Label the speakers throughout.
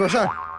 Speaker 1: 说事儿。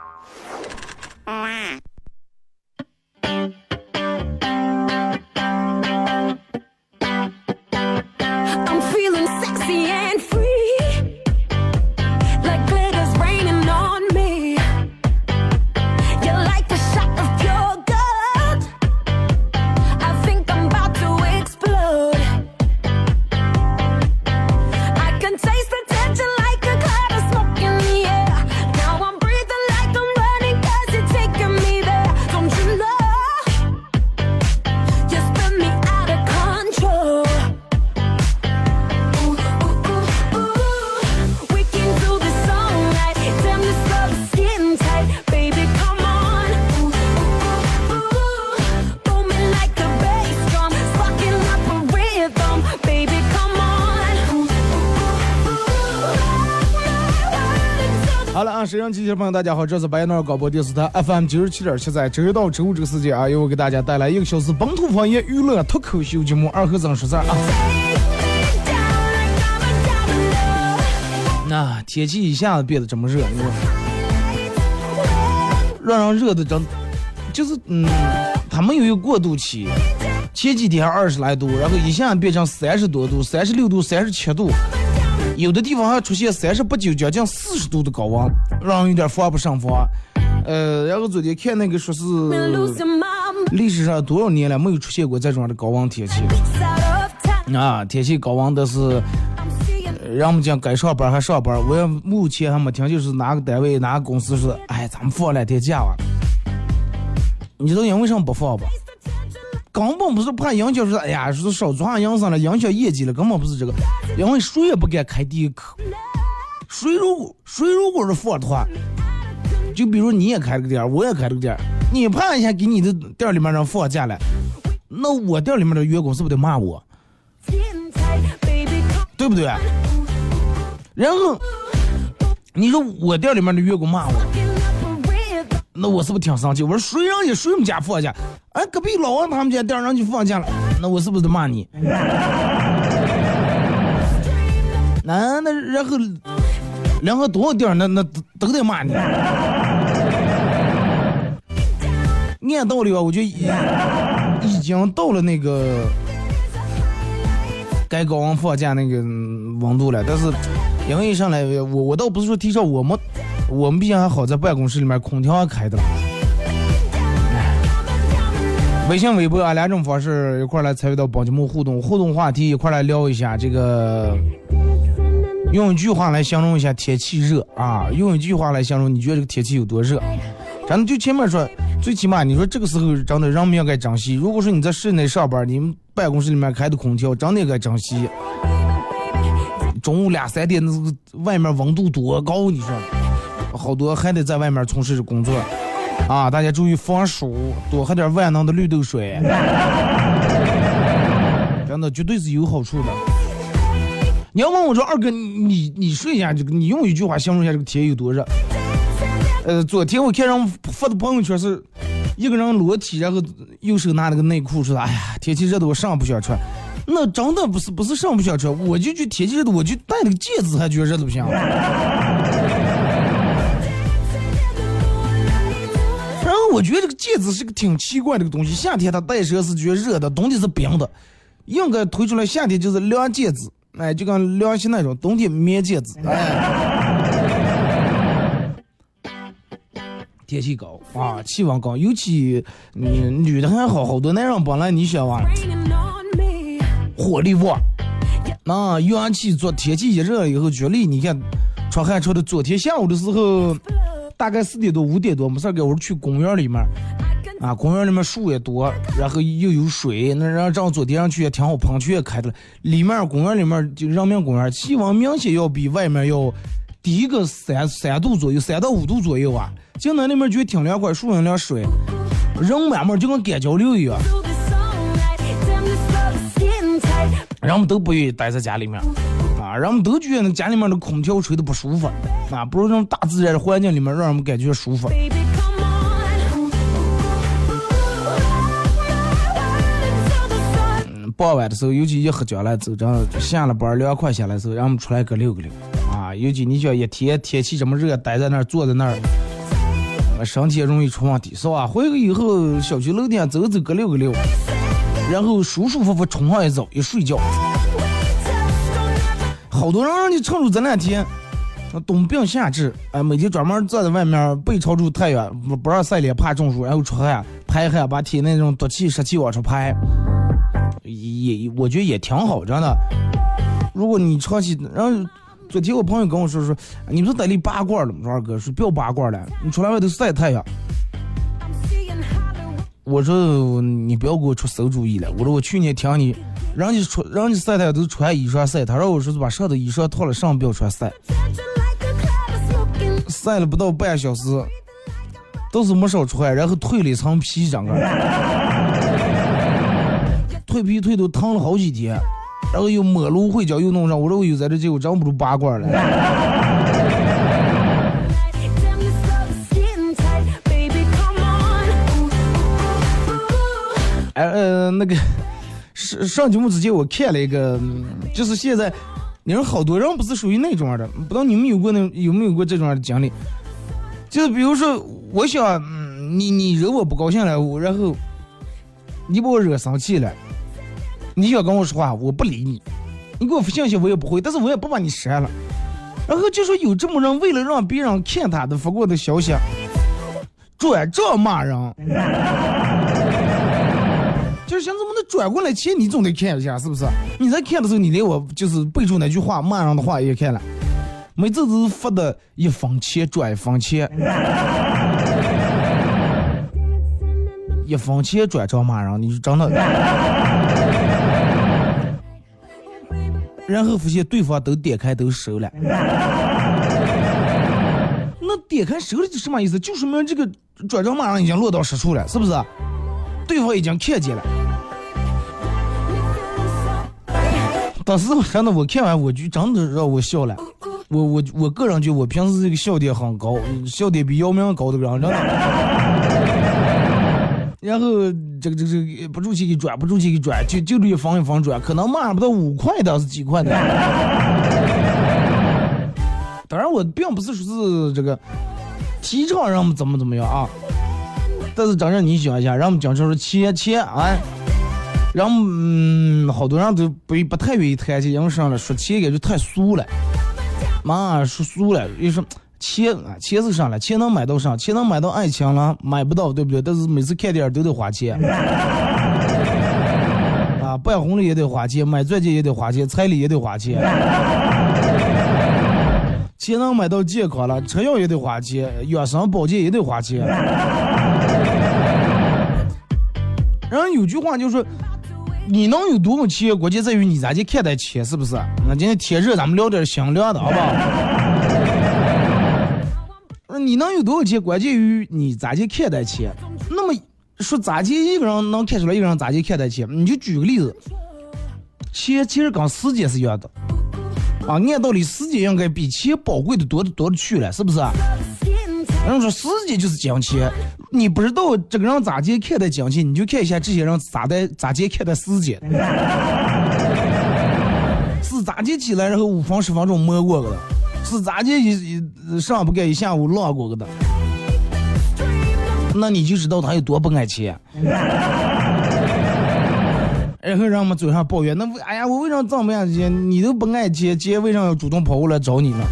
Speaker 1: 机器朋友，大家好，这是白彦淖尔广播电视台 FM 九十七点七，在周一到周五这个时间啊，由我给大家带来一个小时本土方言娱乐脱口秀节目《二和尚说事儿》啊。那、天气一下子变得这么热，你说让人热的真，就是嗯，它没有一个过渡期。前几天二十来度，然后一下变成三十多度、三十六度、三十七度，有的地方还出现三十八九、将近四十度的高温，让人有点防不胜防。呃，然后昨天看那个说是历史上多少年了没有出现过这种的高温天气.啊，天气高温的是。让我们讲该上班还上班，我也目前还没听，就是哪个单位哪个公司说，哎，咱们放两天假吧。你知道因为什么不放吧？根本不是怕影响说，哎呀，说少赚营生了，影响业绩了，根本不是这个，因为谁也不敢开第一口。谁如果谁如果是放的话，就比如你也开了个店，我也开了个店，你怕一下给你的店里面人放假了，那我店里面的员工是不是得骂我？对不对？然后你说我店里面的员工骂我，那我是不是挺生气？我说谁让你睡我们家放假？哎，隔壁老王他们家店让你放假了，那我是不是得骂你？那那然后然后多少店儿那那都得骂你。按道理吧，我就已已经到了那个该高温放假那个温度了，但是因为一上来我我倒不是说提倡我们我们毕竟还好在办公室里面空调还开的了。微信、微博啊两种方式一块来参与到帮节目互动，互动话题一块来聊一下这个，用一句话来形容一下天气热啊，用一句话来形容你觉得这个天气有多热？咱们就前面说，最起码你说这个时候真的人们应该珍惜。如果说你在室内上班，你们办公室里面开的空调，真的该珍惜。中午两三点那个外面温度多高，你说，好多还得在外面从事工作。啊，大家注意防暑，多喝点万能的绿豆水，真的绝对是有好处的。你要问我说二哥，你你你说一下这个，你用一句话形容一下这个天有多热？呃，昨天我看人发的朋友圈是，一个人裸体，然后右手拿那个内裤，说哎呀，天气热的我上不想穿。那真的不是不是上不想穿，我就觉天气热的，我就戴那个戒指还觉得热的不行。我觉得这个戒指是个挺奇怪的个东西，夏天它戴上是觉得热的，冬天是冰的，应该推出来夏天就是凉戒指，哎，就跟凉鞋那种，冬天棉戒指，哎。天气高啊，气温高，尤其嗯女的还好，好多男人本来你想哇
Speaker 2: ，raining on me.
Speaker 1: 火力旺，那元气做天气一热了以后，举例你看，出汗出的，昨天下午的时候，大概四点多五点多，没事给我去公园里面，啊，公园里面树也多，然后又有水，那然后这样昨天上去也挺好，喷泉也开的。了。里面公园里面就人民公园，气温明显要比外面要低个三三度左右，三到五度左右啊，进来那边觉得挺凉快，树上凉水，人慢慢就跟干交流一样，人们都不愿意待在家里面，啊，人们都觉得那家里面的空调吹的不舒服，啊，不如这种大自然的环境里面让人们感觉舒服。傍晚的时候，尤其一喝酒了，走着下了班凉快下来的时候，让我们出来个溜个溜，啊，尤其你想一天天气这么热，待在那儿坐在那儿，呃身体也容易出问题，是吧？回去以后小区楼顶走走个溜个溜，然后舒舒服服冲上一澡一睡觉。好多人让你趁着这两天，呃冬病夏治，哎、每天专门坐在外面背朝住太阳，不不让晒脸，怕中暑，然后出汗排汗，把体内那种毒气湿气往出排，也我觉得也挺好，真的。如果你长期，然后昨天我朋友跟我说说，你不是得里拔罐了吗？说二哥说不要拔罐了，你出来外头晒太阳。我说你不要给我出馊主意了。我说我去年听你，人家穿人家晒太阳都穿衣裳晒，他让我说是把上头衣裳脱了，上不要穿晒。晒了不到半小时，都是没少出汗，然后蜕了一层皮，整个蜕皮蜕都疼了好几天，然后又抹芦荟胶又弄上，我说我有在这结果真不如拔罐了。哎呃，那个上上节目之前我看了一个，就是现在，你说好多人不是属于那种的，不知道你们有过那有没有过这种样的经历？就是比如说，我想，你你惹我不高兴了，我然后你把我惹生气了，你想跟我说话，我不理你，你给我发信息我也不回，但是我也不把你删了。然后就说有这么人为了让别人看他的发过的消息，转账骂人。就是想怎么能转过来切，你总得看一下，是不是？你在看的时候，你连我就是备注那句话骂人的话也看了，每次都是发的一分钱转一分钱，一分钱转账骂人，你就真的，然后发现对方都点开都收了，那点开收了是什么意思？就说明这个转账骂人已经落到实处了，是不是？对方已经看见了。当时我真的我看完我就真的让我笑了，我我我个人觉得我平时这个笑点很高，笑点比姚明高的人真的。然后这个这个这个不住气给转，不住气给转，就就这一分一分转，可能骂不到五块的，是几块的。当然我并不是说是这个提倡让我们怎么怎么样啊，但是真正你想一下，让我们讲就是钱钱啊。然后，嗯，好多人都不不太愿意谈起，因为啥了？说钱感觉太俗了，妈说俗了，又说钱啊，钱是啥了？钱能买到啥？钱能买到爱情了？买不到，对不对？但是每次看电影都得花钱，啊，办婚礼也得花钱，买钻戒也得花钱，彩礼也得花钱。钱能买到健康了，吃药也得花钱，养生保健也得花钱。然后有句话就是说，你能有多少钱，关键在于你咋去看待钱，是不是？那今天天热，咱们聊点香凉的，好不好？你能有多少钱，关键于你咋去看待钱。那么说咋去一个人能看出来一个人咋去看待钱？你就举个例子，钱其实跟时间是一样的。啊，按道理时间应该比钱宝贵的多的多的去了，是不是？人说时间就是金钱，你不知道这个人咋接看待金钱，你就看一下这些人咋的咋接看待时间，是咋接起来然后五分十分钟摸过个的，是咋接一一上不干一下午浪过个的，那你就知道他有多不爱钱。然后让我们嘴上抱怨，那为哎呀，我为啥这么样钱？你都不爱钱，钱为啥要主动跑过来找你呢？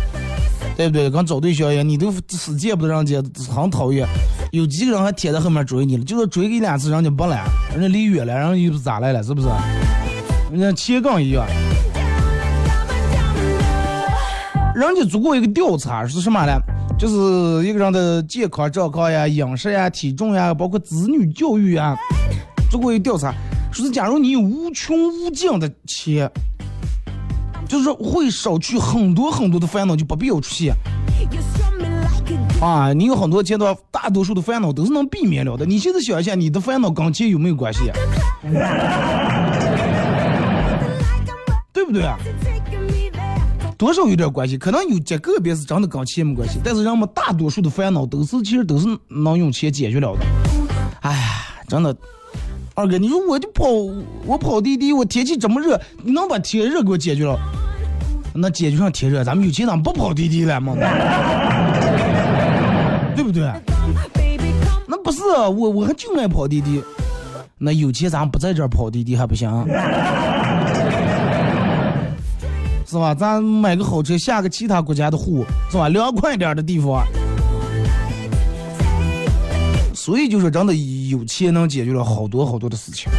Speaker 1: 对不对？跟找对象一样，你都死见不得人家，很讨厌。有几个人还贴在后面追你了，就是追一两次，人家不来，人家离远了，人家又是咋来了，是不是？人家切杠一样。人家做过一个调查是什么呢？就是一个人的健康状况呀、饮食呀、体重呀，包括子女教育呀，做过一个调查，说是假如你有无穷无尽的钱，就是说会少去很多很多的烦恼，就不必要出现啊。你有很多阶段，大多数的烦恼都是能避免了的。你现在想一下，你的烦恼跟钱有没有关系？对不对啊.多少有点关系，可能有极个别是真的跟钱没关系，但是人们大多数的烦恼都是其实都是能用钱解决了的。哎呀，真的，二哥，你说我就跑我跑滴滴，我天气这么热，你能把天热给我解决了？那解决上天热，咱们有钱咱们不跑滴滴了嘛？对不对？那不是我，我还就爱跑滴滴。那有钱咱不在这跑滴滴还不行？是吧？咱买个好车，下个其他国家的户，是吧？凉快点的地方。所以就是真的有钱能解决了好多好多的事情。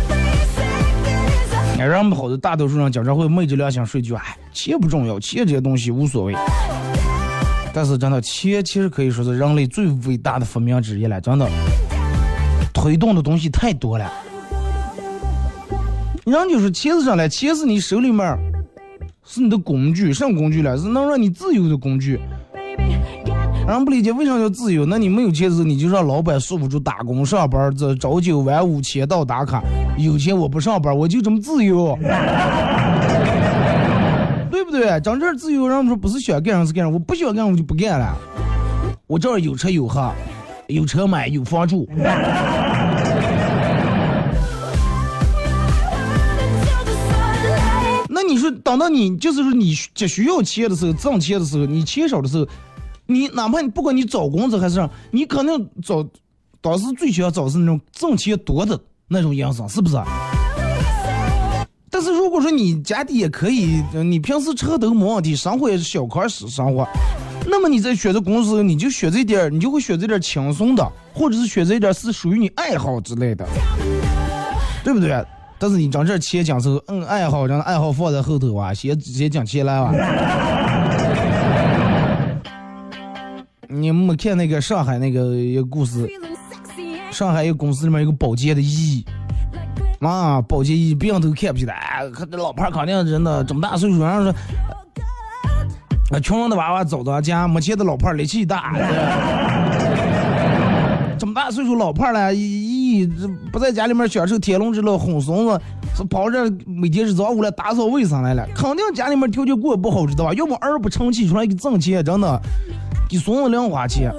Speaker 1: 哎，让我们好多大多数人经常会昧着良心说一句：“哎，钱不重要，钱这些东西无所谓。”但是真的，钱其实可以说是人类最伟大的发明之一了，真的，推动的东西太多了。人就是钱是啥嘞？钱是你手里面，是你的工具，什么工具了？是能让你自由的工具。人不理解为啥叫自由？那你没有钱的时候，你就让老板束缚住打工上班，这朝九晚五，签到打卡。有钱我不上班，我就这么自由，对不对？真正自由，人们说不是想干啥是干啥，我不想干我就不干了。我这儿有车有喝，有车买有房住，那你说等到你就是说你急需要钱的时候，挣钱的时候，你钱少的时候，你哪怕你不管你找工作还是，你肯定找当时最想找是那种挣钱多的那种营生，是不是？但是如果说你家底也可以，你平时车都没问题，生活也是小康式生活，那么你在选择公司，你就选择一点，你就会选择点轻松的，或者是选择一点是属于你爱好之类的，对不对？但是你讲这钱讲是，嗯，爱好让爱好放在后头啊，先先讲钱来吧。你没看那个上海那个一个故事？上海一个公司里面有个保洁的姨，啊，保洁姨别人都看不起他，哎，看这老汉儿肯定真的这么大岁数，然后说，啊，穷人的娃娃走到家，没钱的老伴儿力气大，这么大岁数老伴儿了，一这不在家里面享受天伦之乐，哄孙子，是跑这每天是早上来打扫卫生来了，肯定家里面条件过不好，知道吧？要么儿不成器出来给挣钱，真的。给孙子零花钱。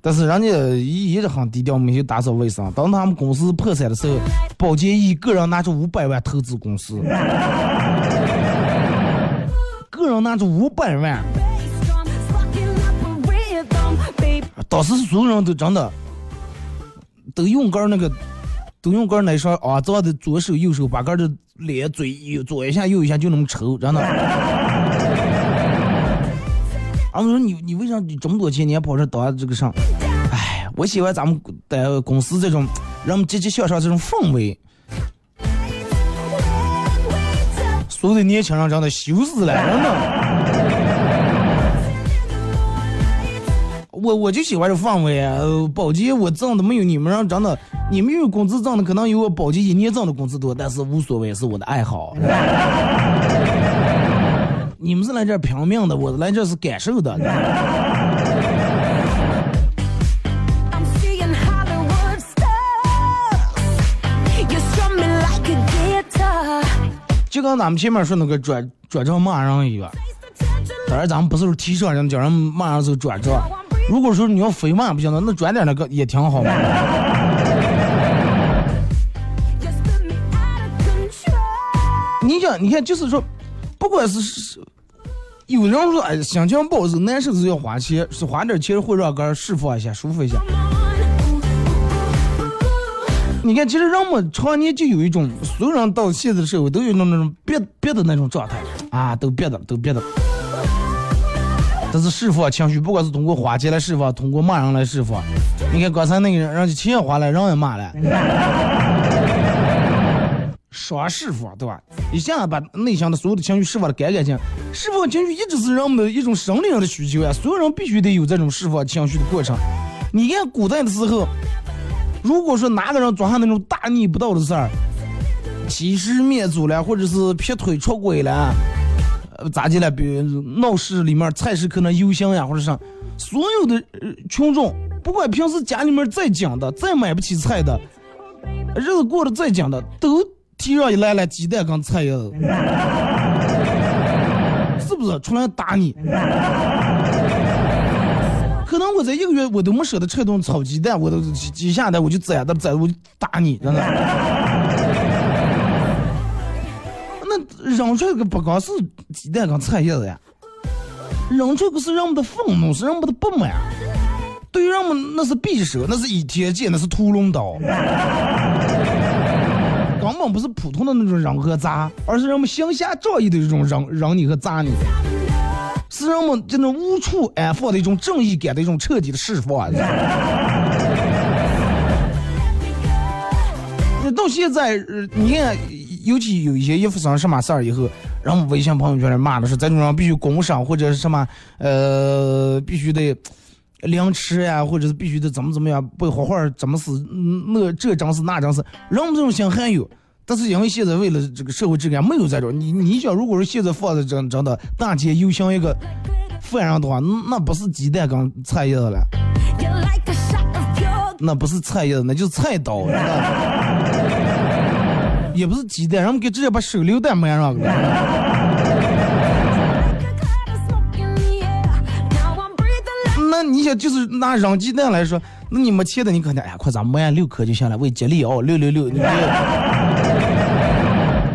Speaker 1: 但是人家一一直很低调，没去打扫卫生。当他们公司破产的时候，保洁一个人拿出五百万投资公司，个人拿出五百万，当时所有人都真的都用根那个，都用根儿那双啊，这的左手右手把根的脸嘴右左一下右一下就那么抽，真的。俺们说你你为啥你这么多钱你还跑这当这个上？哎，我喜欢咱们在公司这种人们积极向上这种氛围。所有的年轻人真的羞死了，真的。我我就喜欢这氛围啊！保洁我挣的没有你们让挣的，你们有工资挣的可能有我保洁一年挣的工资多，但是无所谓，是我的爱好。你们是来这拼命的，我来这是感受的。就跟咱们前面说那个转转账骂人一样，当然咱们不是说提倡人叫人骂人就转账。如果说你要非骂不行的，那转点那个也挺好嘛。你想，你看，就是说不管是有人说，哎，心情不好的时候，难受的时候要花钱，是花点钱会让个人释放一下，舒服一下。你看，其实人们常年就有一种，所有人到现在的社会都有那种那种憋憋的那种状态啊，都憋的，都憋的。但是释放情绪，不管是通过花钱来释放，通过骂人来释放。你看刚才那个人，人家钱也花了，人也骂了，双释放，对吧？一下把内心的所有的情绪释放的干干净。释放情绪一直是人们的一种生理上的需求呀，所有人必须得有这种释放情绪的过程。你看古代的时候，如果说哪个人做下那种大逆不道的事儿，欺师灭祖了，或者是劈腿出轨了，呃，咋的了？比如闹市里面菜市可能游行呀，或者啥，所有的、呃、群众，不管平时家里面再讲的、再买不起菜的，日子过得再讲的，都提上一来来鸡蛋跟菜叶子，是不是？出来打你。可能我在一个月我都没舍得吃一顿炒鸡蛋，我都几几下来我就宰的宰我就打你，真的。那扔出来个不光是鸡蛋跟菜叶子呀，扔出来个是人们的愤怒，是人们的不满。对于人们那是匕首，那是倚天剑，那是屠龙刀，根根本不是普通的那种扔和砸，而是人们行侠仗义的这种扔扔你和砸你。是人们这种无处安放的一种正义感的一种彻底的释放。那 到现在，你看，尤其有一些一发生什么事儿以后，然后微信朋友圈里骂的是这种人必须工伤或者是什么，呃，必须得凌迟呀，或者是必须得怎么怎么样，不好好怎么死，那这真是那真是，人们这种心还有。但是因为现在为了这个社会质量没有这种，你你想，如果是现在放在真真的大街游行一个犯人的话，那不是鸡蛋跟菜叶子了，那不是菜叶子，那就是菜刀，也不是鸡蛋，人们给直接把手榴弹埋上了。你想，就是拿扔鸡蛋来说，那你没钱的，你肯定哎呀，快咱们按六颗就行了，为吉利哦，六六六，你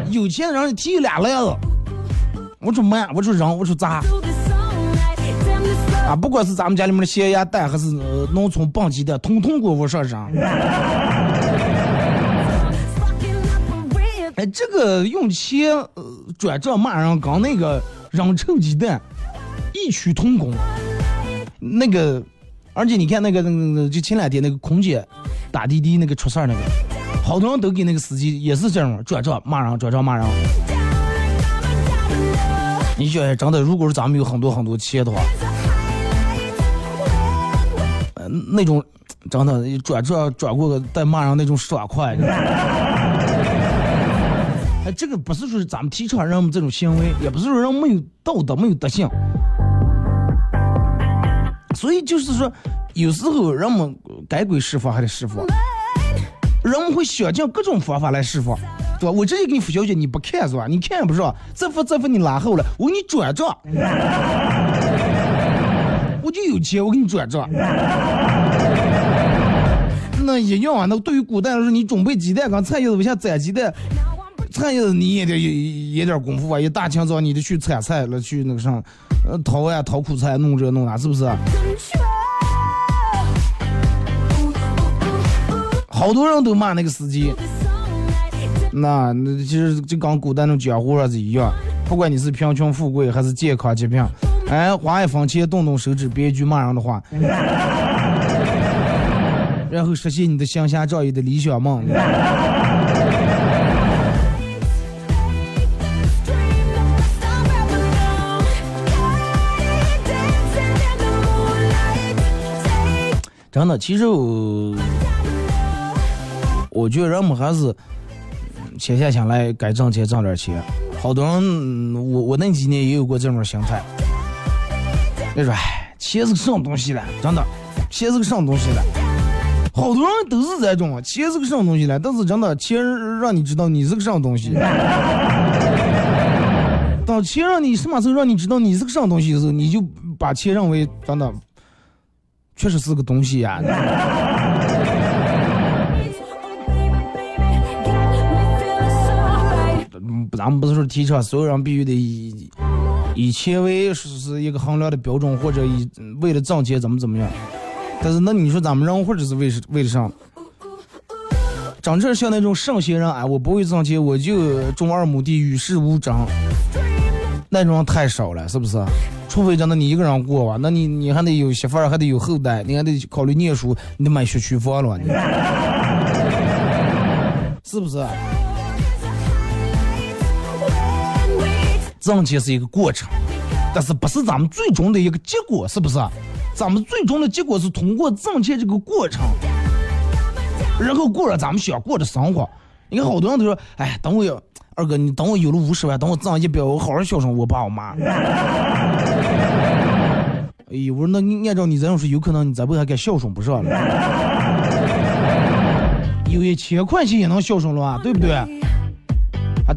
Speaker 1: 有钱人提俩篮子，我说买，我说扔，我说砸。啊，不管是咱们家里面的咸鸭蛋，还是、呃、农村棒鸡蛋，统统给我上上。哎，这个用钱呃转账骂人，跟那个扔臭鸡蛋异曲同工。那个，而且你看那个那个，就前两天那个空姐打滴滴那个出事儿那个，好多人都给那个司机也是这样转账骂人，转账骂人。你想想，真的，如果是咱们有很多很多钱的话，
Speaker 2: 嗯
Speaker 1: 呃，那种真的转账转过个带骂人那种爽快。哎，这个不是说咱们提倡人们这种行为，也不是说人没有道德、没有德行。所以就是说，有时候人们该归释放还得释放，人们会想尽各种方法来释放，对吧？我直接给你发消息，你不看是吧？你看也不上，再发再发你拉后了，我给你转账，我就有钱，我给你转账。那一样啊，那对于古代来说，你准备鸡蛋跟菜叶子我想攒鸡蛋，菜叶子你也得也也点功夫啊，一大清早你得去采菜了，去那个上，呃，淘呀淘苦菜，弄这弄那，是不是？好多人都骂那个司机，那那其实就跟古代那种江湖上是一样，不管你是贫穷富贵还是健康疾病，哎，花一分钱动动手指，编一句骂人的话，然后实现你的行侠仗义的理想梦。真的，其实我我觉得人们还是嗯闲下心来该挣钱挣点钱。好多人，我我那几年也有过这种心态。你说，哎，钱是个什么东西了？真的，钱是个什么东西了？好多人都是这种，钱是个什么东西了？但是真的，钱让你知道你是个什么东西。当钱让你什么时候让你知道你是个什么东西的时候，你就把钱认为真的确实是个东西呀、
Speaker 2: Oh,
Speaker 1: 咱们不是说提倡所有人必须得以以钱为是是一个衡量的标准，或者以为了挣钱怎么怎么样。但是那你说咱们人或者是为是为了啥？真正像那种圣贤人，哎，我不会挣钱，我就种二亩地，与世无争，那种人太少了，是不是？除非真的你一个人过吧，那你你还得有媳妇儿，还得有后代，你还得考虑念书，你得买学区房了，你 是不是？挣钱是一个过程，但是不是咱们最终的一个结果，是不是？咱们最终的结果是通过挣钱这个过程，然后过了咱们想过的生活，你看好多人都说，哎，等我有二哥，你等我有了五十万，等我挣一百，我好好孝顺我爸我妈。哎呦，我说那按照你这样说，有可能你这辈子还该孝顺不上了。有一千块钱也能孝顺了啊，对不对？啊，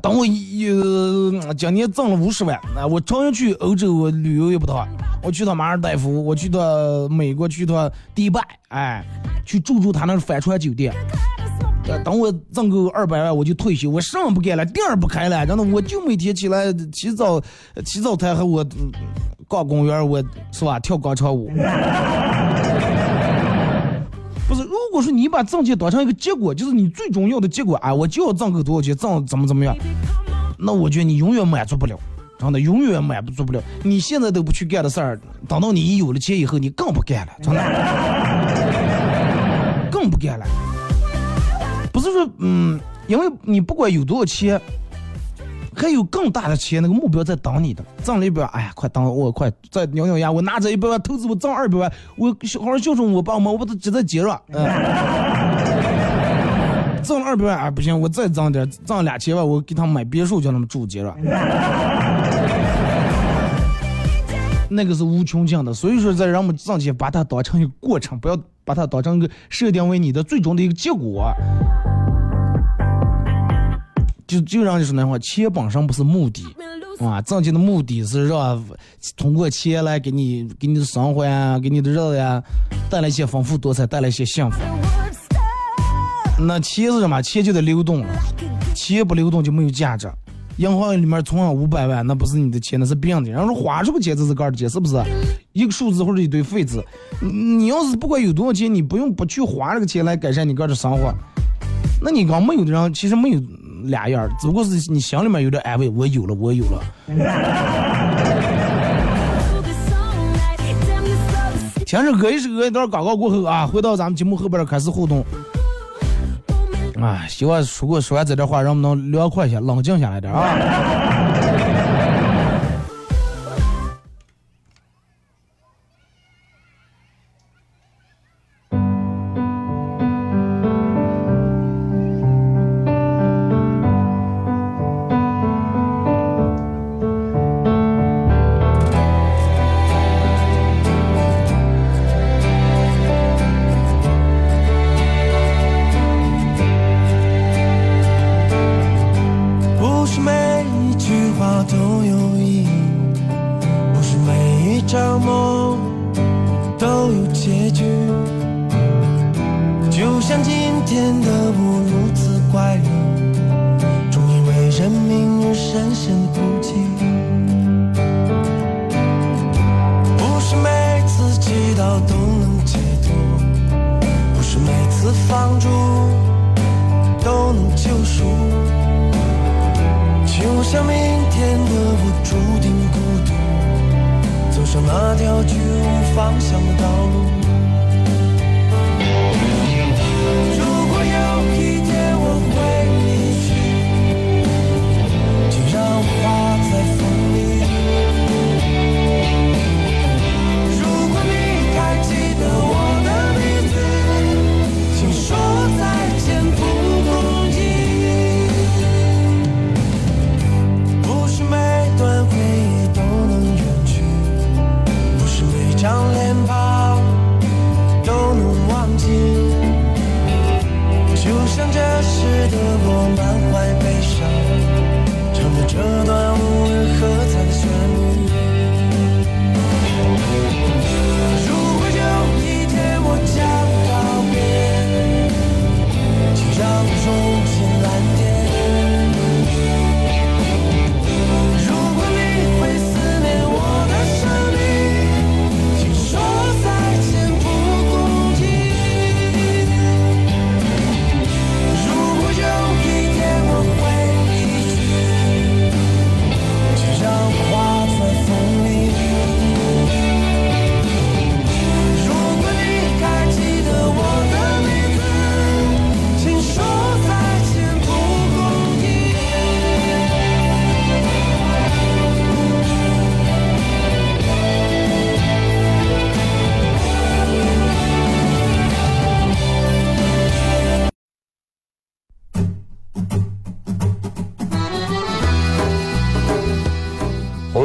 Speaker 1: 等我有今年挣了五十万，那我照样去欧洲我旅游一趟，我去趟马尔代夫，我去趟美国，去趟迪拜，哎，去住住他那帆船酒店。等我挣够二百万，我就退休，我什么不干了，店儿不开了，真的，我就每天起来起早起早贪黑，我逛公园，我是吧，跳广场舞。不是，如果说你把挣钱当成一个结果，就是你最重要的结果啊，我就要挣够多少钱，挣怎么怎么样，那我觉得你永远满足不了，真的永远满足不了。你现在都不去干的事儿，等到你有了钱以后，你更不干了，真的，更不干了。不是说，嗯，因为你不管有多少钱，还有更大的钱，那个目标在等你的。挣了一百万，哎呀，快等我快再咬咬牙，我拿这一百万投资，我挣二百万，我好好孝顺我爸我妈，我把它直接接了。嗯，挣了二百万，啊不行，我再挣点，挣两千万，我给他们买别墅，叫他们住接着。那个是无穷尽的，所以说在让我们挣钱，把它当成一个过程，不要把它当成一个设定为你的最终的一个结果。就就让你说那话，钱本身不是目的啊，挣钱的目的是让通过钱来给你给你的生活呀，给你的日子呀带来一些丰富多彩，带来一些幸福。那钱是什么？钱就得流动，钱不流动就没有价值。银行里面存上五百万，那不是你的钱，那是别人的。然后花出个钱这是个儿的钱，是不是？一个数字或者一堆废纸，你要是不管有多少钱，你不用不去花这个钱来改善你个儿的生活，那你刚没有的人其实没有俩样儿，只不过是你心里面有点安慰，我有了，我有了。听着歌一首歌一段广告过后啊，回到咱们节目后边开始互动。啊，希望说过说完这段话，让我们能凉快些，冷静下来点啊。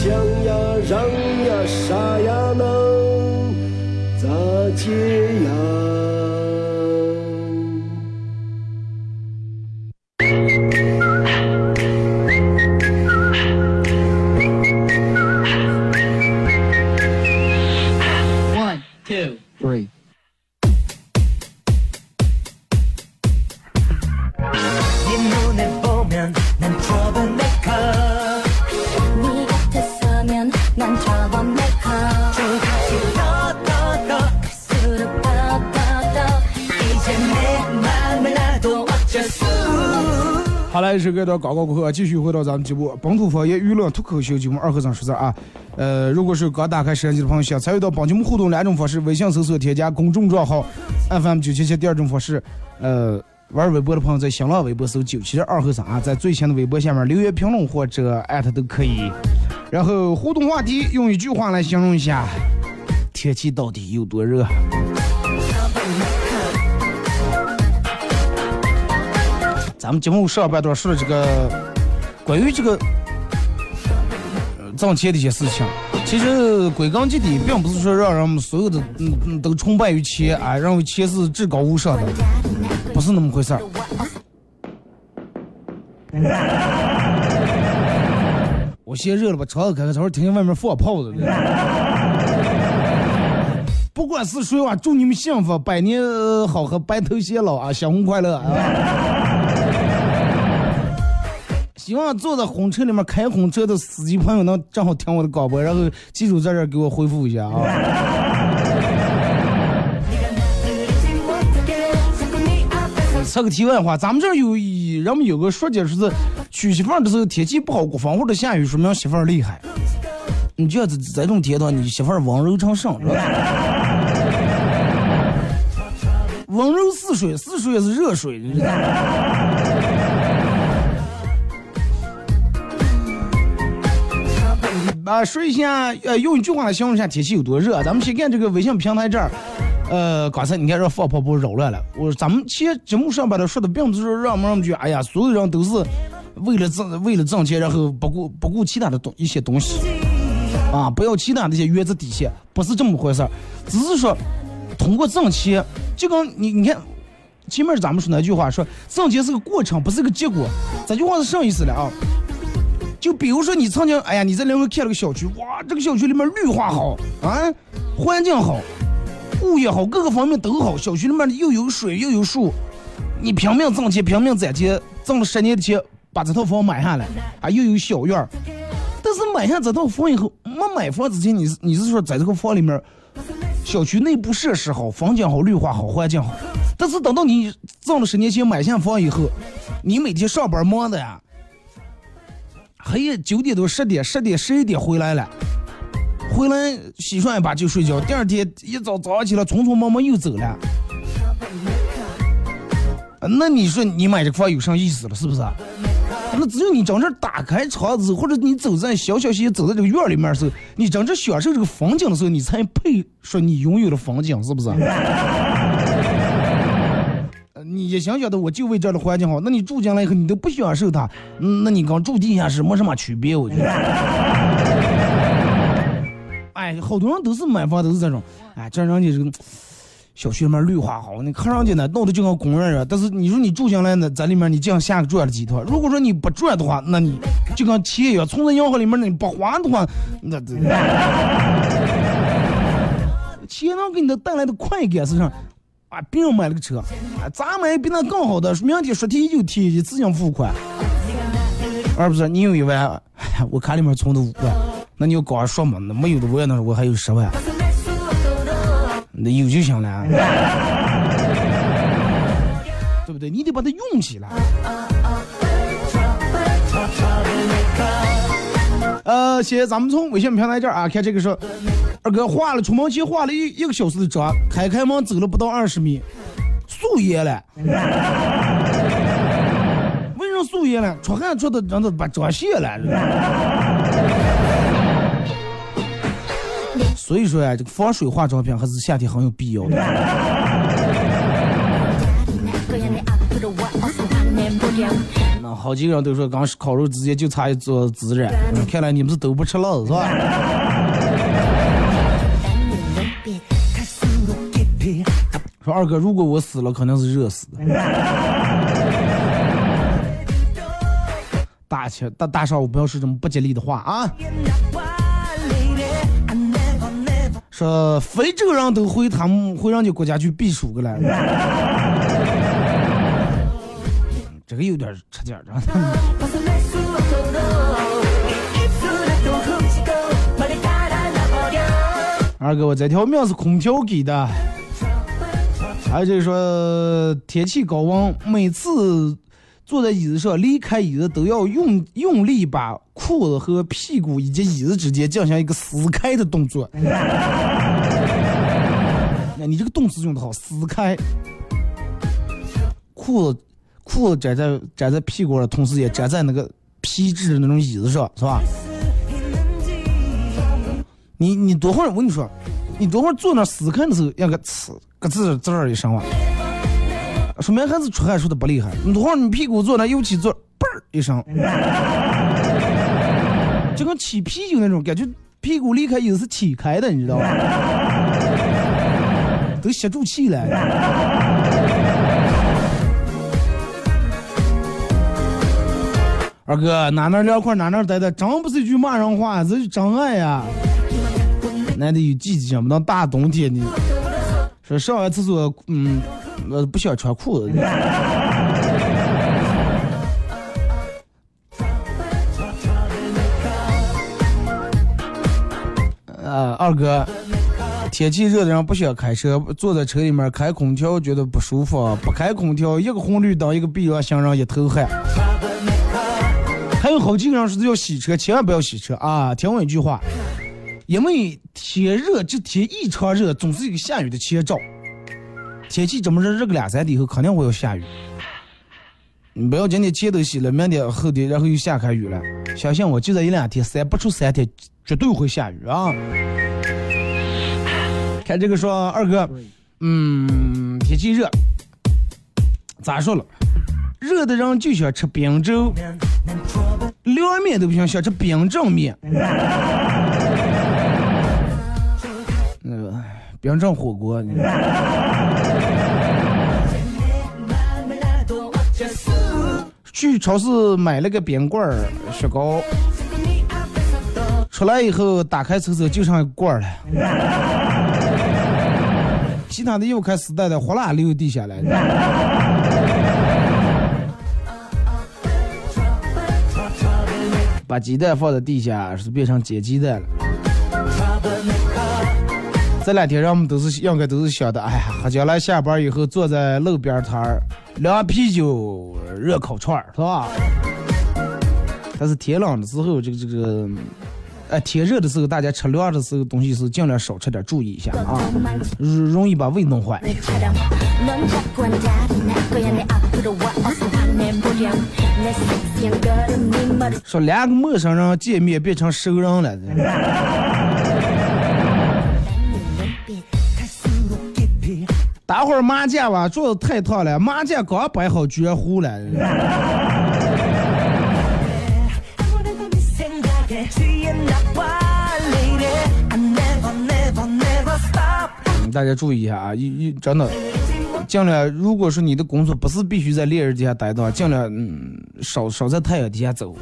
Speaker 2: 想呀，让呀，啥呀，能咋解呀？
Speaker 1: 好了，是给到广告过后啊，继续回到咱们节目本土方言娱乐脱口秀节目二和尚说事儿啊。呃，如果是刚打开摄像机的朋友，想参与到帮节目互动两种方式：微信搜索添加公众账号 FM 九七七；第二种方式，呃，玩微博的朋友在新浪微博搜九七二和尚啊，在最新的微博下面留言评论或者艾特都可以。然后互动话题用一句话来形容一下，天气到底有多热？咱们节目上半段说了这个关于这个呃挣钱的一些事情，其实归根结底，并不是说让人们所有的嗯嗯都崇拜于钱啊，认为钱是至高无上的，不是那么回事儿。我嫌热了，把窗子开开，这会儿听见外面放炮的。不管是谁啊，祝你们幸福，百年好合，白头偕老啊，新婚快乐啊！希望坐在红车里面开红车的司机朋友能正好听我的广播，然后记住在这给我回复一下啊。测个提问话，咱们这儿有人们有个说解，说是娶媳妇的时候天气不好过，房屋者下雨，说明媳妇厉害。你觉得在这种天气，你媳妇温柔成圣是吧？温柔似水，似水也是热水，你知道。啊，说一下，呃，用一句话来形容一下天气有多热。咱们先看这个微信平台这儿，呃，刚才你看这放炮不扰乱了。我咱们前节目上边的说的，并不是让我们让我们觉得，哎呀，所有人都是为了挣为了挣钱，然后不顾不顾其他的东一些东西，啊，不要其他的一些原则底线，不是这么回事儿，只是说通过挣钱，就跟你你看。前面咱们说那句话说，挣钱是个过程，不是个结果。这句话是什意思了啊？就比如说你曾经，哎呀，你在临河看了个小区，哇，这个小区里面绿化好啊，环境好，物业好，各个方面都好，小区里面又有水又有树，你拼命挣钱，拼命攒钱，挣了十年的钱，把这套房买下来，啊，又有小院。但是买下这套房以后，没买房之前，你你是说在这个房里面，小区内部设施好，房间好，绿化好，环境好。但是等到你挣了十年钱买下房以后，你每天上班忙的呀，黑夜九点多十点十点十一点回来了，回来洗涮一把就睡觉，第二天一早早上起来匆匆忙忙又走了。那你说你买这房有啥意思了？是不是？那只有你真正打开窗子，或者你走在小小些走在这个院里面的时候，你真正享受这个风景的时候，你才配说你拥有了风景，是不是？呃你也想晓得，我就为这儿的环境好，那你住进来以后，你都不享受它，嗯那你跟住地下室没什么区别，我觉得。哎，好多人都是买房都是这种，哎，这人家这个小区里面绿化好，你看上去呢弄得就跟公园儿啊。但是你说你住进来呢，在里面你这样下个转了几趟，如果说你不转的话，那你就跟钱一样，存在银行里面你不花的话，那这钱能给你的带来的快感是啥？啊，别人买了个车，啊，咱买比那更好的，明天说提就提，一次性付款，而不是你有一万，我卡里面存的五万，那你要刚说嘛，那没有的我也能我还有十万，那有就行了，对不对？你得把它用起来。呃，先咱们从微信平台这儿啊，看这个是哥化了出门前化了一一个小时的妆开开门走了不到二十米素颜了。为什么素颜了？出汗出的让的把妆卸了。所以说呀这个防水化妆品还是夏天很有必要的。那好几个人都说刚烤肉直接就差一桌孜然看来你们是都不吃辣子是吧？二哥如果我死了可能是热死的。大起大大上午不要说这么不吉利的话啊。说非洲人都回他们回人家国家去避暑个了。这个有点
Speaker 2: 吃劲的。
Speaker 1: 二哥我这条命是空调给的。还有就是说，天气高温，每次坐在椅子上离开椅子都要用用力把裤子和屁股以及椅子之间进行一个撕开的动作。那你这个动词用的好，撕开。裤子裤子粘在粘在屁股上，同时也粘在那个皮质的那种椅子上，是吧？你你多会儿，我跟你说，你多会儿坐那撕开的时候，要个呲咯吱吱儿一声哇，说明还是出汗出的不厉害。你多会儿你屁股坐那儿又起坐，嘣儿一声，就跟起啤酒那种感觉，屁股离开椅子是起开的，你知道吧？都吸住气了。二哥，哪哪凉快哪哪待待，真不是一句骂人话，这是真爱呀！那得有季节，不能大冬天的。说上完厕所，嗯，呃，不想穿裤子。呃，二哥，天气热的人不想开车，坐在车里面开空调觉得不舒服，不开空调，一个红绿灯，一个避让行人，一头汗。还有好几个人说要洗车，千万不要洗车啊！听我一句话，因为天热，这天异常热，总是一个下雨的前兆。天气这么热，热个两三天以后，肯定会要下雨。你不要今天前头洗了，明天后天然后又下开雨了。相信我，就这一两天，三不出三天，绝对会下雨啊！看这个说二哥，嗯，天气热，咋说了？热的人就想吃冰粥，凉面都不行，想吃冰镇面。冰镇火锅你去超市买了个冰棍儿雪糕。出来以后打开车子就剩一罐儿了。其他的又开始带的哗啦流地下来了。把鸡蛋放在地下是变成煎鸡蛋了。这两天让我们都是应该都是想的哎呀将来下班以后坐在路边摊儿凉啤酒热烤串儿是吧？但是天冷的时候这个这个哎天热的时候大家吃凉的时候东西是尽量少吃点注意一下啊容易把胃弄坏。说两个陌生人见面变成熟人了打会儿麻将吧桌子太烫了麻将刚摆好居然糊了。大家注意一下啊一一真的尽量如果说你的工作不是必须在烈日底下待的话尽量嗯少少在太阳底下走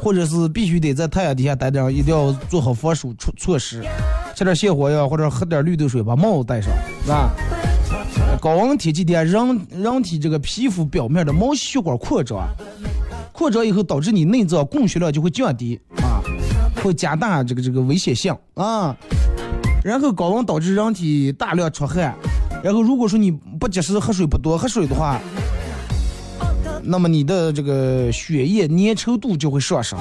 Speaker 1: 或者是必须得在太阳底下待着一定要做好防暑措措施吃点泻火药或者喝点绿豆水把帽子戴上是吧？高温天气底下，人人体这个皮肤表面的毛细血管扩张，扩张以后导致你内脏供血量就会降低啊，会加大这个这个危险性啊。然后高温导致人体大量出汗，然后如果说你不及时喝水不多喝水的话，那么你的这个血液粘稠度就会上升，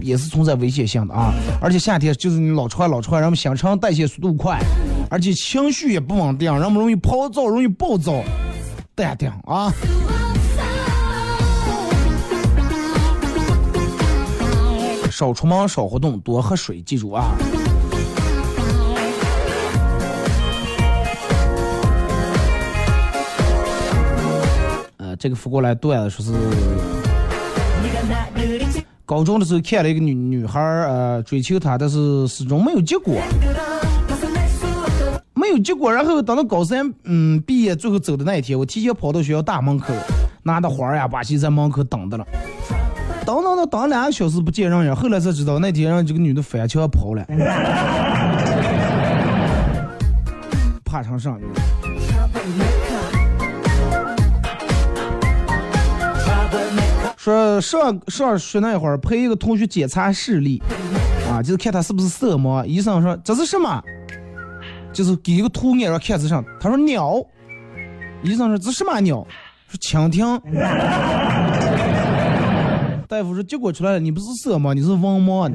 Speaker 1: 也是存在危险性的啊。而且夏天就是你老出汗老出汗，然后新陈代谢速度快，而且情绪也不稳定，人们容易暴躁，容易暴躁，淡定啊。少出门，少活动，多喝水，记住啊。呃，这个发过来段子说是，高中的时候看了一个女女孩儿，呃，追求他，但是始终没有结果，没有结果。然后等到高三，嗯，毕业最后走的那一天，我提前跑到学校大门口，拿着花呀，把戏在门口等着了。等等等等两个小时不见人影，后来才知道那天让这个女的翻墙跑了，怕成啥？说上上学那会儿陪一个同学检查视力，啊，就是看他是不是色盲。医生说这是什么？就是给一个图案让看是啥？他说鸟。医生说这什么鸟？说蜻蜓。大夫说结果出来了，你不是色盲，你是文盲。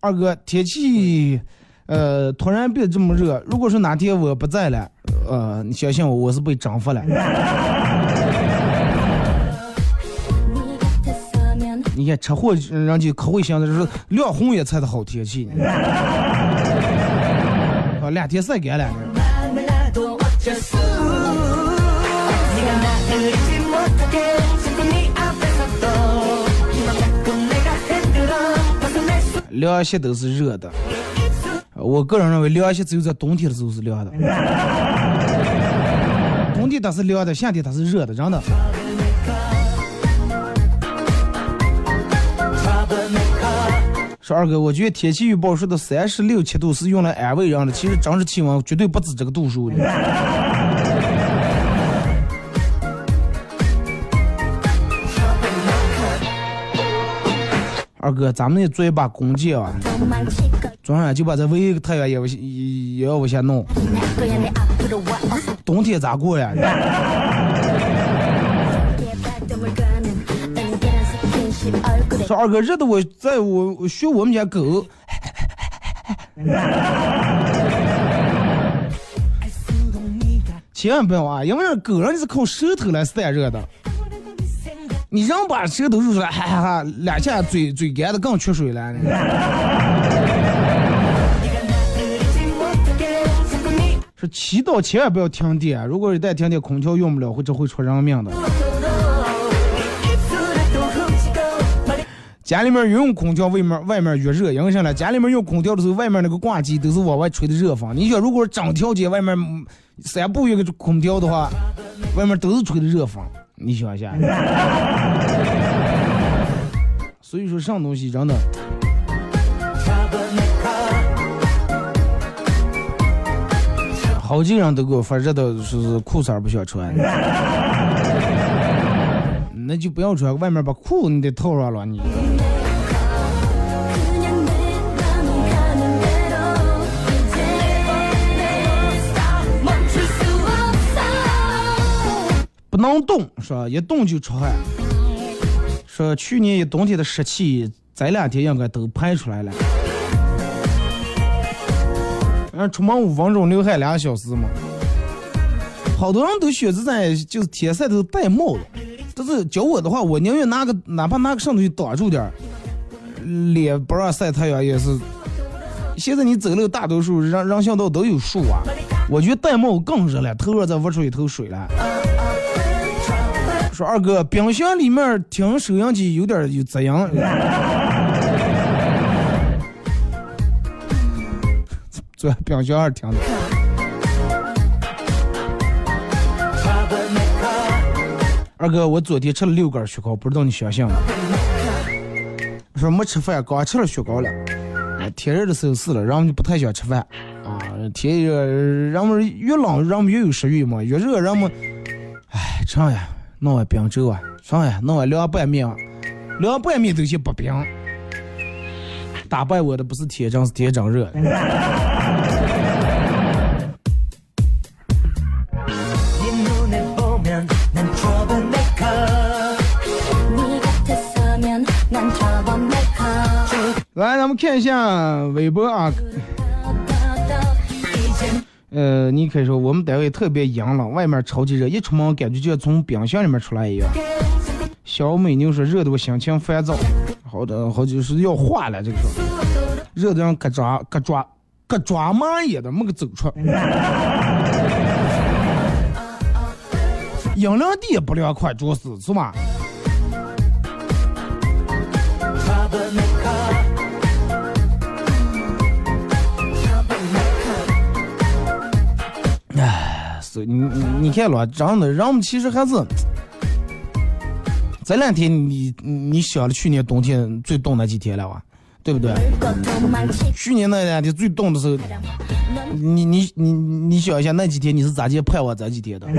Speaker 1: 二哥，天气，呃，突然变这么热，如果说哪天我不在了，呃，你相信我，我是被征服了。你看车祸，人家可会想的是亮红也才的好天气呢。啊，两天晒干了。凉鞋都是热的，我个人认为凉鞋只有在冬天的时候是凉的，冬天它是凉的，夏天它是热的，真的。说二哥，我觉得天气预报说的三十六七度是用来安慰人的，其实真实气温绝对不止这个度数的。二哥，咱们也做一把弓箭啊！昨晚就把这唯一一个太阳也往也也要往下弄。冬天咋过呀？说二哥，热的我在我学我们家狗，千万不要啊！因为狗人家是靠舌头来散热的。你人把舌头露出来，哈哈哈，两下嘴嘴干的更缺水了。说祈祷千万不要停电，如果一旦停电，空调用不了，或者会出人命的。家里面用空调，外面外面越热，因为啥呢？家里面用空调的时候，外面那个挂机都是往外吹的热风。你想，如果整条街外面三部一个空调的话，外面都是吹的热风。你想一下，所以说上东西真的，好几个人都给我发热到是裤衩不想穿，那就不要穿，外面把裤你得套上了你。不能动是吧？一动就出汗。说去年一冬天的湿气，这两天应该都排出来了。嗯，出门五分钟流汗两小时嘛。好多人都选择在就是天晒都戴帽子，但是教我的话，我宁愿拿个哪怕拿个什么东西挡住点儿，脸不让晒太阳也是。现在你走路大多数人人行道都有树啊，我觉得戴帽更热了，头上再捂出一头水来。二哥，冰箱里面听收音机有点有杂音。坐冰箱二听的。二哥，我昨天吃了六根雪糕，不知道你相信吗？说没吃饭，刚吃了雪糕了。天热的时候是了，人们就不太想吃饭啊。天热，人们越冷，人们越有食欲嘛；越热，人们，哎，这样呀。弄碗冰粥啊，啥呀？弄碗凉拌面，凉拌面都行不冰。打败我的不是铁掌，是铁掌热。来，咱们看一下微博啊。呃，你可以说我们单位特别阴冷，外面超级热，一出门感觉就像从冰箱里面出来一样。小美妞说热的我心情烦躁，好的，好就是要化了，这个说热的让咯抓咯抓咯抓蚂蚁的没个走出。阴凉地也不凉快，主要是是吧？你你你看了，真的，人们其实还是这两天你你想了去年冬天最冻那几天了吧？对不对？去年那两天最冻的时候，你你你你想一下那几天你是咋接盼望这几天的？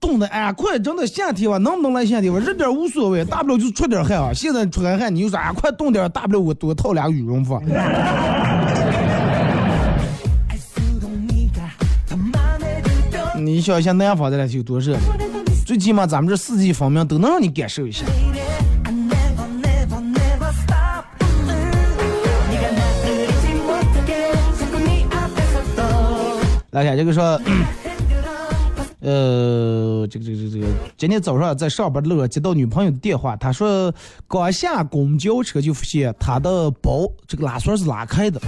Speaker 1: 冻的哎，快，真的夏天吧，能不能来夏天吧？热点无所谓，大不了就出点汗啊。现在出点汗，你就说啊，快冻点，大不了我多套俩羽绒服。你想一下南方这两天有多热？最起码咱们这四季分明，都能让你感受一下。来看这个说，呃，这个这个这个这个，今天早上在上班路上接到女朋友的电话，她说刚下公交车就发现她的包这个拉锁是拉开的，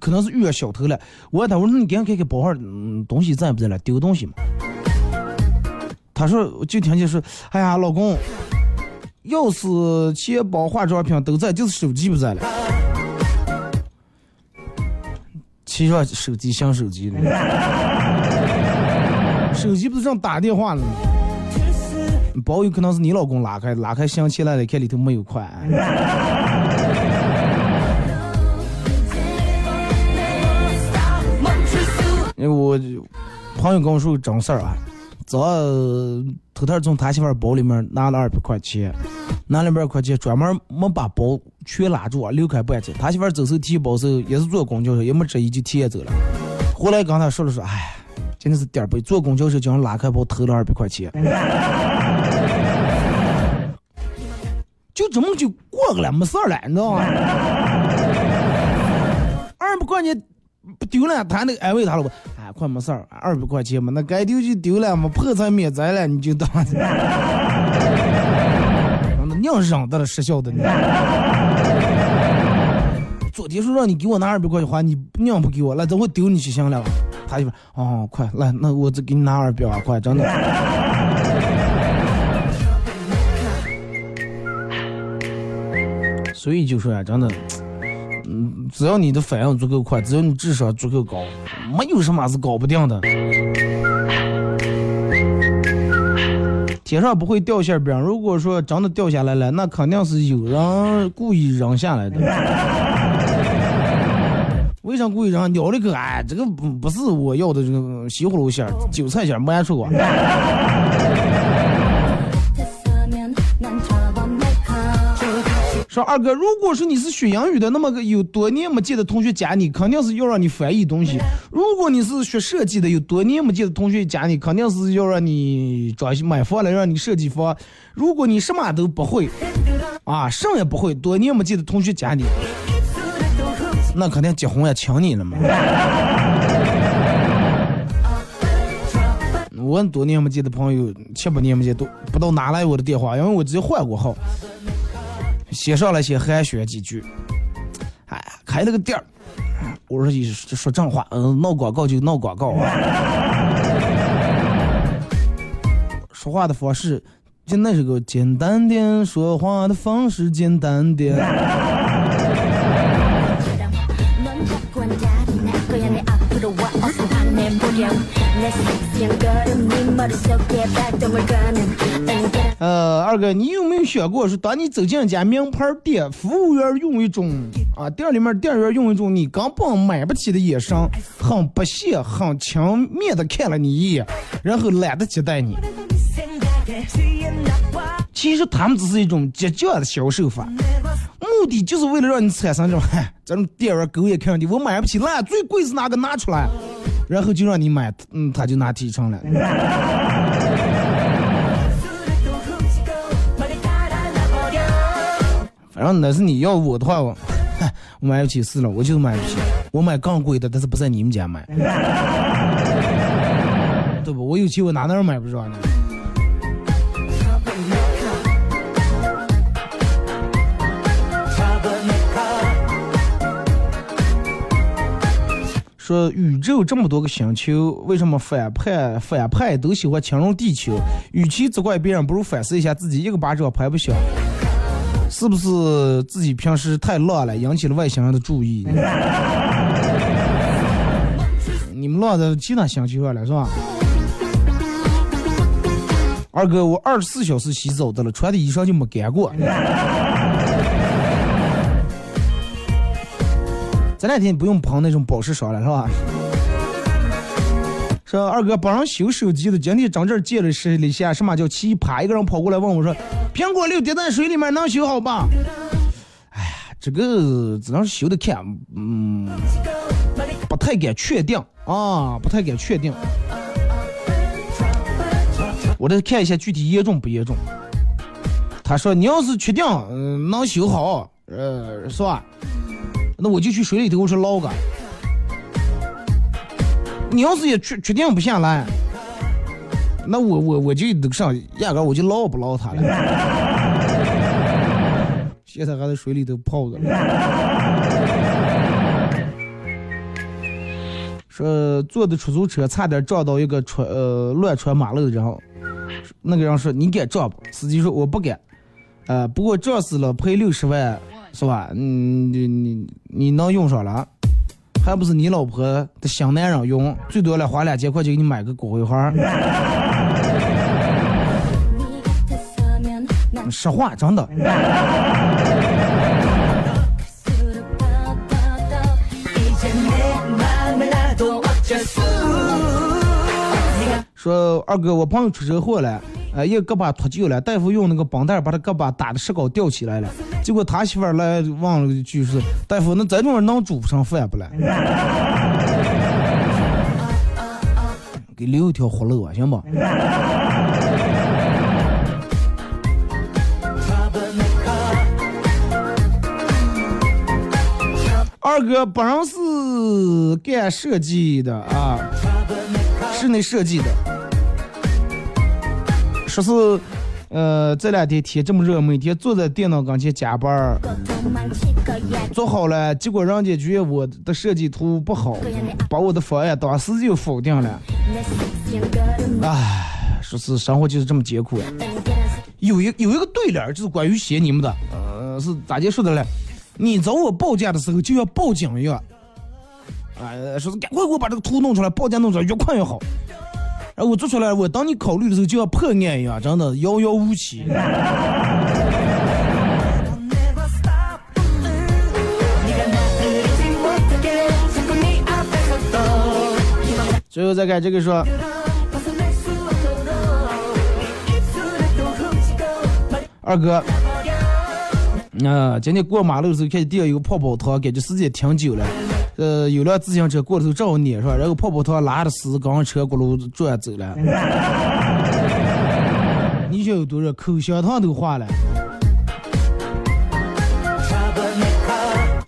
Speaker 1: 可能是遇到小偷了。我问他，我说你赶紧看看包上嗯东西在不在了，丢东西吗？他说就听见说，哎呀，老公，钥匙、钱包、化妆品都在，就是手机不在了。其实手机像手机呢，手机不是正打电话呢吗？包有可能是你老公拉开，拉开箱起来了，看里头没有款。我朋友跟我说个正事儿啊，早上偷偷从他媳妇包里面拿了二百块钱，拿了二百块钱，专门没把包全拉住啊，留开半截。他媳妇走时候提包时候也是坐公交车，也没注意就提前走了。后来跟他说了说，哎，真的是点背，坐公交车竟然拉开包偷了二百块钱，就这么就过去了，没事儿了，你知道吗？二百块钱不丢了，他那个安慰他了不？哎，快没事儿，二百块钱嘛，那该丢就丢了嘛，破财免灾了，你就当。那硬扔的了，失效的呢。昨天说让你给我拿二百块钱花，你硬不给我，那等会丢你去行了。他就说哦，快来，那我再给你拿二百万块，真的。所以就说呀、真的，只要你的反应足够快，只要你智商足够高，没有什么是搞不定的。天上不会掉馅饼，如果说真的掉下来了，那肯定是有人故意扔下来的。为啥故意扔？咬了个哎，这个不不是我要的这个西葫芦馅、韭菜馅，没按出过。说二哥，如果说你是学英语的，那么个有多年没见的同学加你，肯定是要让你翻译东西；如果你是学设计的，有多年没见的同学加你，肯定是要让你装修买房了，让你设计房；如果你什么都不会，啊，什么也不会，多年没见的同学加你，那肯定结婚也请你了嘛。我多年没见的朋友，七八年没见都不知道哪来我的电话，因为我直接换过号。写上来先寒暄几句，哎，开了个店儿，我说一说正话，嗯，闹广告就闹广告啊，说话的方式就那是个简单点，说话的方式简单点。呃，二哥，你有没有想过，说当你走进一家名牌店，服务员用一种啊，店里面店员用一种你根本买不起的眼神，很不屑、很轻蔑的看了你一眼，然后懒得接待你。其实他们只是一种激将的销售法，目的就是为了让你产生这种，嗨，这种店员狗眼看人低，我买不起，那最贵是哪个拿出来，然后就让你买，嗯，他就拿提成了。反正那是你要我的话，我 我买不起是了，我就是买不起，我买更贵的，但是不在你们家买，对不？我有钱我哪哪儿买不着呢？说宇宙这么多个星球，为什么反派反派都喜欢侵入地球？与其责怪别人，不如反思一下自己，一个巴掌拍不响。是不是自己平时太浪了，引起了外星人的注意？你们浪的其他星球上了是吧？二哥，我二十四小时洗澡的了，穿的衣裳就没干过。这两天不用喷那种保湿霜了，是吧？说二哥帮人修手机的，今天张这儿借了十里下，什么叫奇葩？一个人跑过来问我说：“苹果六跌在水里面能修好吧？”哎呀，这个只能修的看，嗯，不太敢确定啊，不太敢确定。我得看一下具体严重不严重。他说：“你要是确定，嗯，能修好，呃，是吧？那我就去水里头我去捞个。你要是也确确定不下来，那我我我就得上，压根我就捞不捞他了。现在还在水里头泡着。说坐的出租车差点撞到一个穿呃乱穿马路的人，那个人说你敢撞不？司机说我不敢，呃不过撞死了赔六十万是吧？嗯你你你能用上了，还不是你老婆的新男人用，最多了花两千块钱给你买个骨灰盒。实话，真的。说二哥，我朋友出车祸了，呃，一个胳膊脱臼了，大夫用那个绷带把他胳膊打的石膏吊起来了，结果他媳妇儿来问了一句是，大夫，那这种人能煮不成饭不了？给留一条活路啊，行不？二哥本人是干设计的啊，室内设计的。说是，呃，这两天天这么热，每天坐在电脑跟前加班儿，做好了，结果人家觉得我的设计图不好，把我的方案当时就否定了。唉，说是生活就是这么艰苦呀。有一有一个对联，就是关于写你们的，呃，是咋结束的嘞？你找我报价的时候就要报警一样，哎，说是赶快给我把这个图弄出来，报价弄出来，越快越好。然后我做出来，我当你考虑的时候就像破案一样，真的遥遥无期。最后再看这个说，二哥，啊、今天过马路的时候看见地上有个泡泡糖，感觉时间挺久了。呃，有辆自行车过的时候正好撵上，然后泡泡糖拉着丝刚车轱辘转走了。你想有多热，口香糖都化了。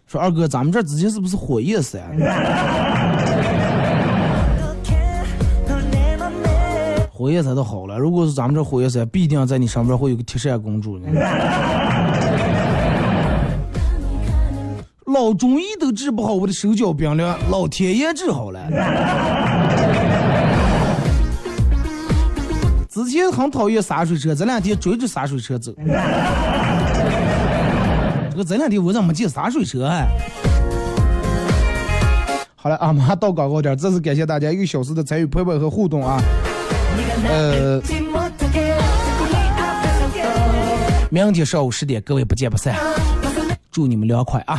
Speaker 1: 说二哥，咱们这之前是不是火焰山？火焰山都好了，如果是咱们这火焰山，必定在你上边会有个铁扇公主呢。老中医都治不好我的手脚冰凉，老天爷治好了。之前很讨厌洒水车，这两天追着洒水车走。这个这两天我怎么没见洒水车啊？好了，俺们到广告点儿，再次感谢大家一个小时的参与陪伴和互动啊。呃，明天上午十点，各位不见不散。祝你们凉快啊！